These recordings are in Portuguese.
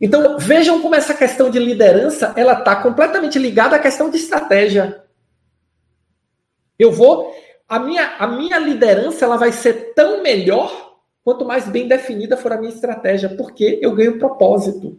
Então, vejam como essa questão de liderança, ela está completamente ligada à questão de estratégia. Eu vou, a minha, a minha liderança, ela vai ser tão melhor quanto mais bem definida for a minha estratégia, porque eu ganho propósito.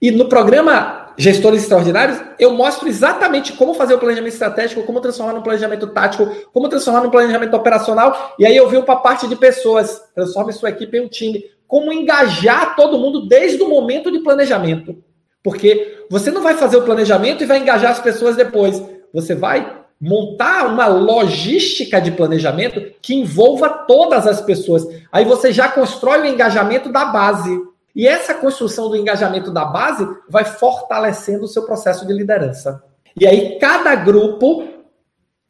E no programa Gestores Extraordinários, eu mostro exatamente como fazer o planejamento estratégico, como transformar no planejamento tático, como transformar no planejamento operacional. E aí eu venho para a parte de pessoas, transforme sua equipe em um time. Como engajar todo mundo desde o momento de planejamento. Porque você não vai fazer o planejamento e vai engajar as pessoas depois. Você vai montar uma logística de planejamento que envolva todas as pessoas. Aí você já constrói o engajamento da base. E essa construção do engajamento da base vai fortalecendo o seu processo de liderança. E aí, cada grupo,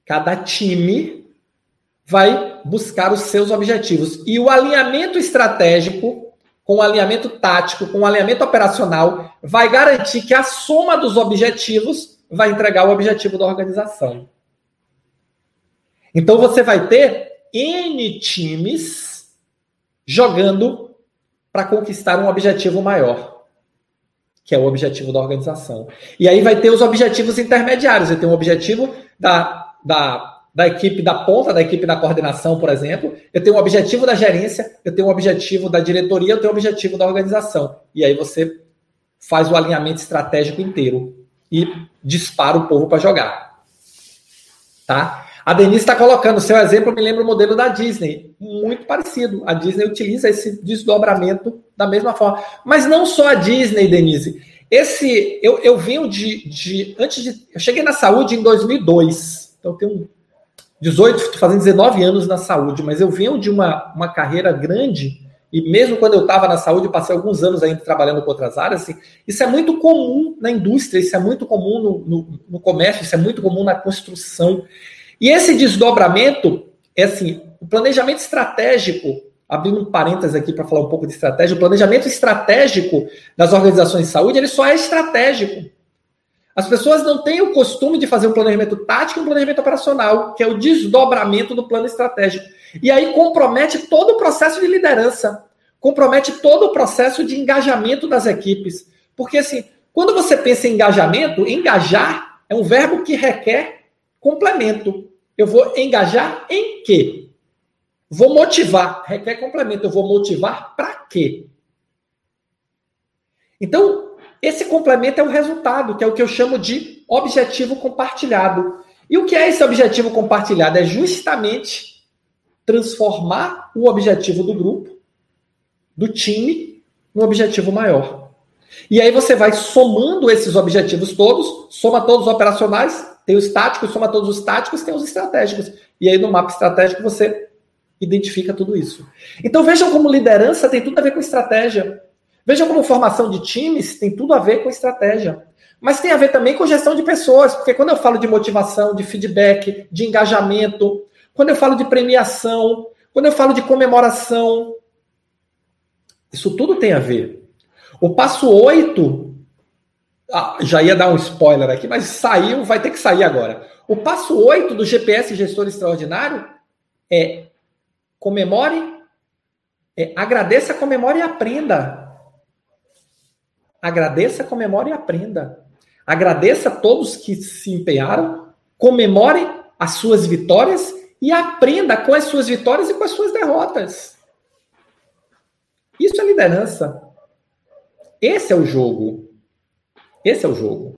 cada time, vai buscar os seus objetivos. E o alinhamento estratégico, com o alinhamento tático, com o alinhamento operacional, vai garantir que a soma dos objetivos vai entregar o objetivo da organização. Então, você vai ter N times jogando para conquistar um objetivo maior, que é o objetivo da organização. E aí vai ter os objetivos intermediários. Você tem um objetivo da, da, da equipe da ponta, da equipe da coordenação, por exemplo. Eu tenho um objetivo da gerência, eu tenho um objetivo da diretoria, eu tenho um objetivo da organização. E aí você faz o alinhamento estratégico inteiro e dispara o povo para jogar. Tá? A Denise está colocando, seu exemplo me lembra o modelo da Disney, muito parecido. A Disney utiliza esse desdobramento da mesma forma. Mas não só a Disney, Denise. Esse, eu, eu venho de, de, antes de, eu cheguei na saúde em 2002, então tenho 18, estou fazendo 19 anos na saúde, mas eu venho de uma, uma carreira grande, e mesmo quando eu estava na saúde, passei alguns anos ainda trabalhando com outras áreas, assim, isso é muito comum na indústria, isso é muito comum no, no, no comércio, isso é muito comum na construção. E esse desdobramento é assim: o planejamento estratégico, abrindo um parênteses aqui para falar um pouco de estratégia, o planejamento estratégico das organizações de saúde, ele só é estratégico. As pessoas não têm o costume de fazer um planejamento tático e um planejamento operacional, que é o desdobramento do plano estratégico. E aí compromete todo o processo de liderança, compromete todo o processo de engajamento das equipes. Porque assim, quando você pensa em engajamento, engajar é um verbo que requer complemento. Eu vou engajar em quê? Vou motivar, requer complemento. Eu vou motivar para quê? Então, esse complemento é o resultado, que é o que eu chamo de objetivo compartilhado. E o que é esse objetivo compartilhado? É justamente transformar o objetivo do grupo, do time, no objetivo maior. E aí você vai somando esses objetivos todos, soma todos os operacionais, tem os táticos, soma todos os táticos, tem os estratégicos. E aí no mapa estratégico você identifica tudo isso. Então vejam como liderança tem tudo a ver com estratégia. Vejam como formação de times tem tudo a ver com estratégia. Mas tem a ver também com gestão de pessoas, porque quando eu falo de motivação, de feedback, de engajamento, quando eu falo de premiação, quando eu falo de comemoração, isso tudo tem a ver. O passo 8 ah, já ia dar um spoiler aqui, mas saiu, vai ter que sair agora. O passo 8 do GPS Gestor Extraordinário é comemore, é, agradeça, comemore e aprenda. Agradeça, comemore e aprenda. Agradeça a todos que se empenharam, comemore as suas vitórias e aprenda com as suas vitórias e com as suas derrotas. Isso é liderança. Esse é o jogo. Esse é o jogo.